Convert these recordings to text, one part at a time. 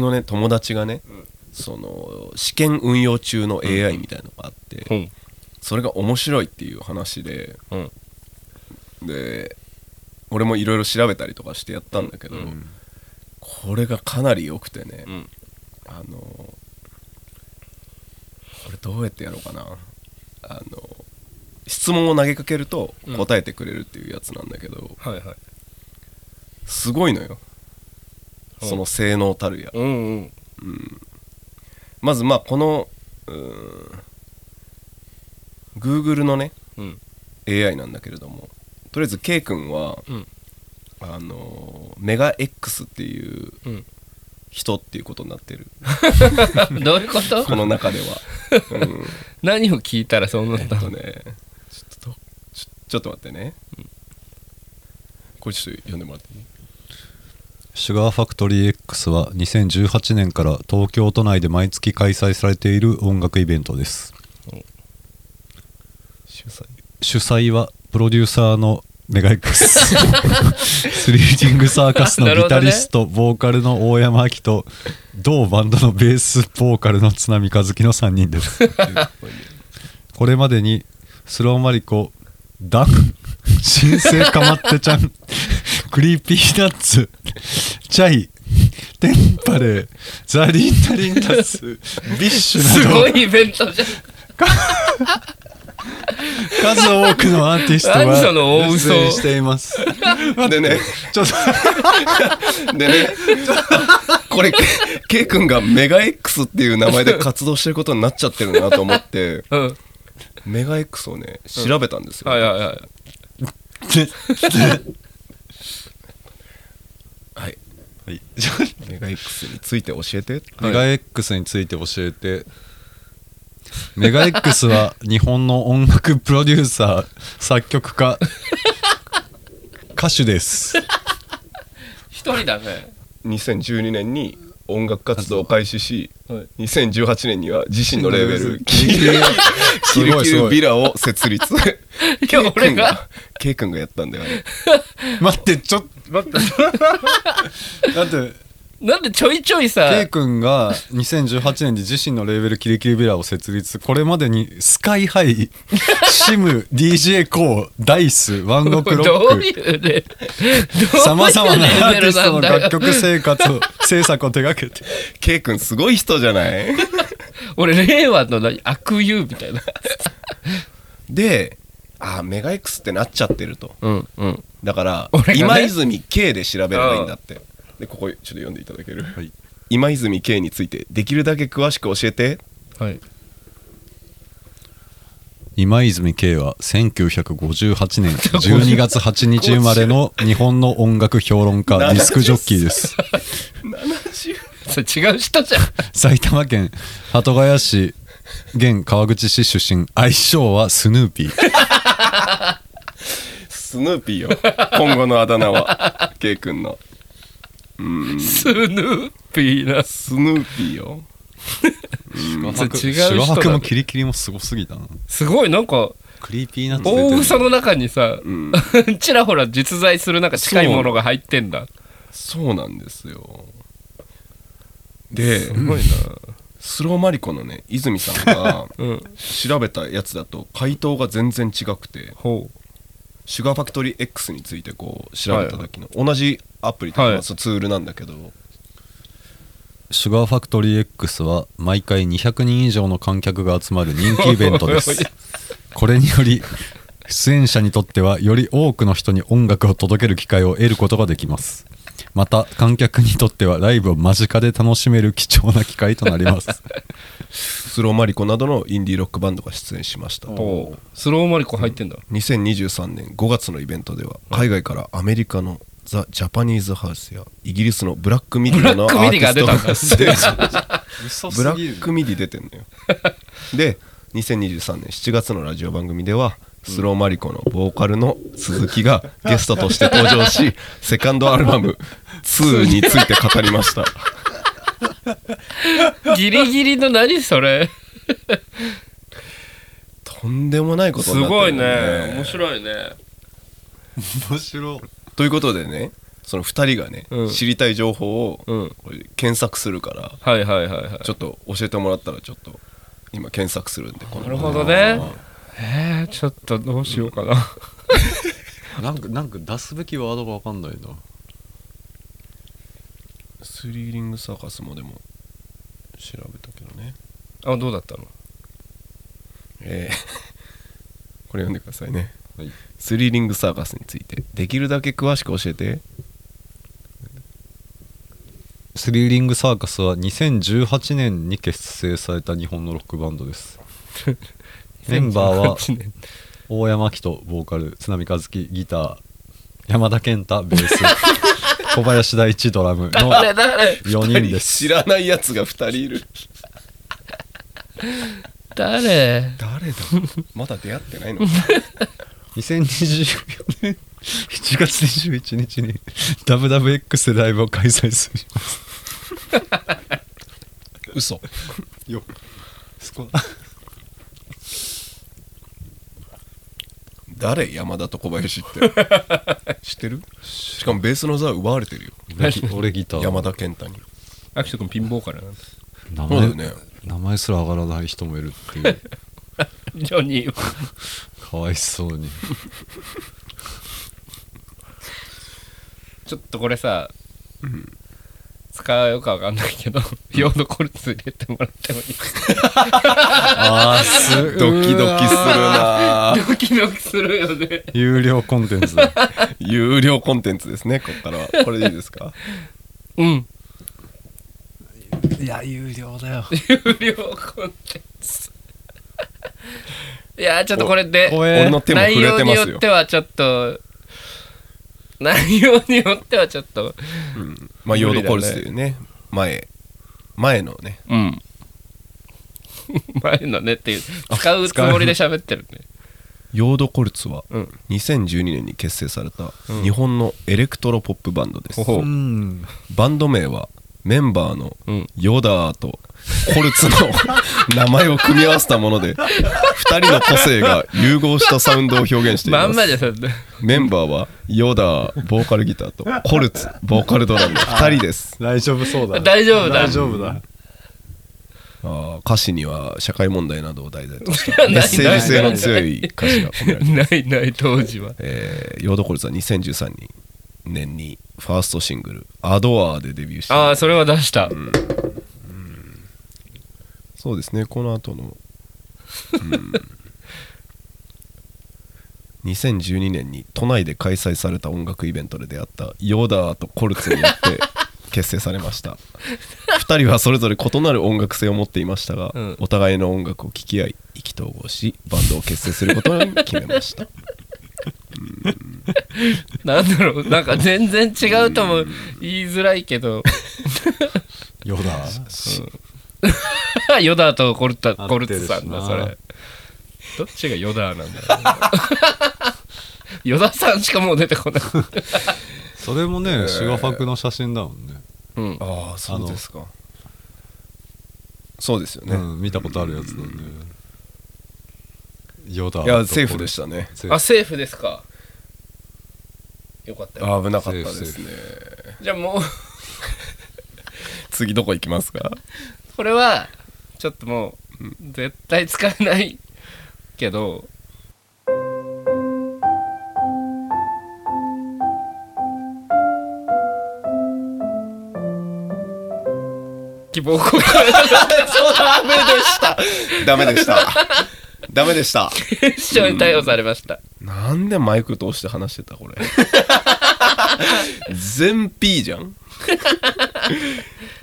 俺のね友達がね、その試験運用中の AI みたいのがあって、う。んそれが面白いっていう話でうん。で俺もいろいろ調べたりとかしてやったんだけど、これがかなり良くてね、うん。あのこれどうやってやろうかな。あの質問を投げかけるとうん。答えてくれるっていうやつなんだけど、はいはい。すごいのよ。うんその性能たるや。うんうん。まずまあこのうーん。Google のねうん。AI なんだけれどもとりあえず K 君は、うん。あのメガ X っていううん。人っていうことになってる。どういうこと？この中では、うん、何を聞いたらそうなっえったとねちょっとちょちょっと待ってね、これちょっと読んでもらっていい？シュガーファクトリー X は2018年から東京都内で毎月開催されている音楽イベントです。主催主催はプロデューサーのメガ X スリーディングサーカスのギタリスト、ボーカルの大山明と同バンドのベースボーカルの津波和樹の3人です。これまでにスローマリコダン新生かまってちゃんクリーピーナッツチャイテンパレーザリンタリンタスビッシュなど。すごいイベントじゃん。数多くのアーティスト何そのが大嘘。出演しています。でねちょっと。でねこれ K 君がメガ X っていう名前で活動してることになっちゃってるなと思ってうん。メガ X をね調べたんですよ、はいはいはい。はいはい。メガ X について教えて。メガ X について教えて、メガ X は日本の音楽プロデューサー作曲家歌手です。一人だね。2012年に音楽活動を開始しはい。2018年には自身のレーベルキルキルビラを設立いや 俺が？K 君がやったんだよね待ってちょっと待って。だ って。なんでちょいちょいさ K 君が2018年に自身のレーベルキリキリビラを設立。これまでにスカイハイ シム DJ コーダイスワンオクロック。さまざまなアーティストの楽曲生活を制作を手掛けて。K 君すごい人じゃない？俺令和の何悪友みたいな。であメガ X ってなっちゃってると。うんうん。だから、ね。今泉 K で調べればいいんだって。でここちょっと読んでいただける、はい。今泉 K についてできるだけ詳しく教えて。はい。今泉圭は1958年 12月8日生まれの日本の音楽評論家ディスクジョッキーです。70それ違う人じゃん。埼玉県鳩ヶ谷市現川口市出身愛称はスヌーピー。スヌーピーよ。今後のあだ名は K 君の。スヌーピーな。スヌーピーよ。それ違うシ人だもキリキリもすごすぎたな。すごいなんかクリーピーナッツ出てる。大嘘の中にさ、ん。ちらほら実在するなんか近いものが入ってんだ。そうなんですよですごいな。スローマリコのね泉さんが うん。調べたやつだと回答が全然違くてほシュガーファクトリー X についてこう調べた時の、同じアプリとか、はい。ツールなんだけど。シュガーファクトリー X は毎回200人以上の観客が集まる人気イベントです。これにより出演者にとってはより多くの人に音楽を届ける機会を得ることができますまた観客にとってはライブを間近で楽しめる貴重な機会となります。スローマリコなどのインディーロックバンドが出演しました。スローマリコ入ってんだ。2023年5月のイベントでは海外からアメリカのザ・ジャパニーズハウスやイギリスのブラックミディのアブラックミディがーティストが出たんだ。ブラックミディ出てんのよ。で2023年7月のラジオ番組ではスローマリコのボーカルの鈴木がゲストとして登場し セカンドアルバム「2」について語りました。ギリギリの何それ？とんでもないことすになってるごいね。面白いね。面白い。ということでねその2人がね、うん。知りたい情報を検索するからはいはいはいはい。ちょっと教えてもらったらちょっと今検索するんでなるほどねえー、ちょっとどうしようかな。なんかなんか出すべきワードが分かんないな。スリリングサーカスもでも調べたけどね。あどうだったの？えー これ読んでくださいね。はい。スリリングサーカスについて。できるだけ詳しく教えて。スリリングサーカスは2018年に結成された日本のロックバンドです メンバーは2018 年大山明人ボーカル津波和樹ギター山田健太ベース 小林大地ドラムの誰誰？4人です。知らないやつが2人いる。誰？誰だ？まだ出会ってないの？2024年7月21日に WWX でライブを開催する。嘘。よそこ誰？山田と小林って。知ってる？しかもベースの座は奪われてるよ。俺ギ俺ギター。山田健太に。アキト君ピンボーカルなんだ名前そうだよね。名前すら上がらない人もいるっていう。ジョニー。かわいそうに。ちょっとこれさ、使うかわかんないけど、ヨードコルツ入れてもらってもいい。ああす ドキドキするな。ぁドキドキするよね。有料コンテンツ。だ 有料コンテンツですねこっからは。これでいいですか？うん。いや有料だよ。有料コンテンツ。いやちょっとこれで俺の手も内触れてますよ。容によってはちょっと内容によってはちょっとうんまあヨードコルツというね前前のね。うん。前のねっていう使うつもりで喋ってるね。ヨードコルツはうん。2012年に結成されたうん。日本のエレクトロポップバンドです、うん。バンド名はメンバーのうん。ヨダーとコルツの 名前を組み合わせたもので2人の個性が融合したサウンドを表現しています。まんまじゃさメンバーはヨダーボーカルギターとコルツボーカルドラムの2人です。大丈夫そうだ大丈夫だ。大丈夫だ。あー歌詞には社会問題などを題材とした メッセージ性の強い歌詞が込められています。ないない当時は。えーヨードコルツは2013年にファーストシングル「アドアーでデビューして。ああそれは出した、そうですねこの後の、うん、2012年に都内で開催された音楽イベントで出会ったヨーダーとコルツによって 結成されました。2人はそれぞれ異なる音楽性を持っていましたが、うん。お互いの音楽を聴き合い意気投合しバンドを結成することに決めました なんだろうなんか全然違うとも言いづらいけど。よだヨダ ーとコルタ合コルツさんだそれ。どっちがヨダーなんだろう。ヨダさんしかもう出てこない。それもねシガファクの写真だもんね。うん。ああそうですか。そうですよね、うん見たことあるやつだね。ヨダいやセーフでしたね。あセーフですかよかったよ。危なかったですね。じゃあもう次どこ行きますか？これはちょっともう絶対使えないけど希望公開 ダメでした。ダメでした。ダメでした。決勝に逮捕されましたなんでマイク通して話してたこれ？全 P じゃん？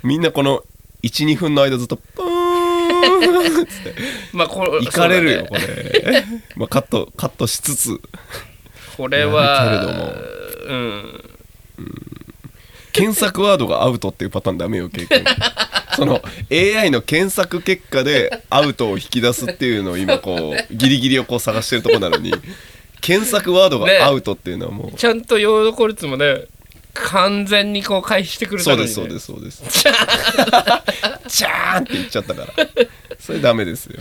みんなこの12分の間ずっとプーンってまあこれ行かれるよ、これ、まあ、カットカットしつつ。これはやるけれども。うん。検索ワードがアウトっていうパターンダメよ経験その AI の検索結果でアウトを引き出すっていうのを今こうギリギリをこう探してるところなのに検索ワードね。がアウトっていうのはもう、ちゃんとヨードコルツもね完全にこう回避してくれたそうですそうですそうです。チャーン。って言っちゃったから。それダメですよ。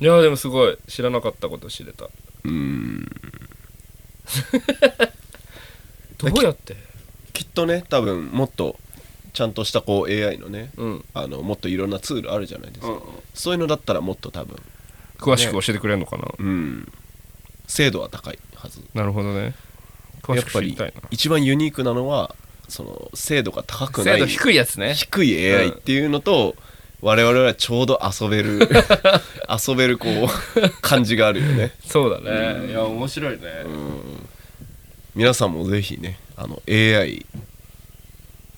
いやでもすごい。知らなかったこと知れた。うーん。どうやって？きっとね多分もっとちゃんとしたこう AI のねうん。あのもっといろんなツールあるじゃないですか、うんそういうのだったらもっと多分。詳しく教えてくれるのかな、うん精度は高いはず。なるほどね。やっぱり一番ユニークなのはその精度が高くない精度低いやつね。低い AI っていうのと、我々はちょうど遊べる 遊べるこう感じがあるよね。そうだね。いや面白いね。皆さんもぜひねあの AI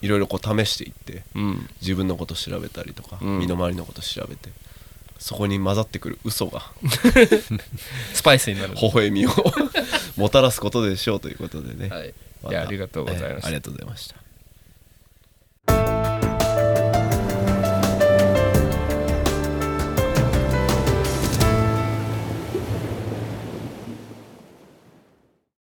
いろいろこう試していってうん。自分のこと調べたりとか、うん。身の回りのこと調べてそこに混ざってくる嘘が。スパイスになる。微笑みを もたらすことでしょうということでね、はい。いやありがとうございました。えーありがとうございました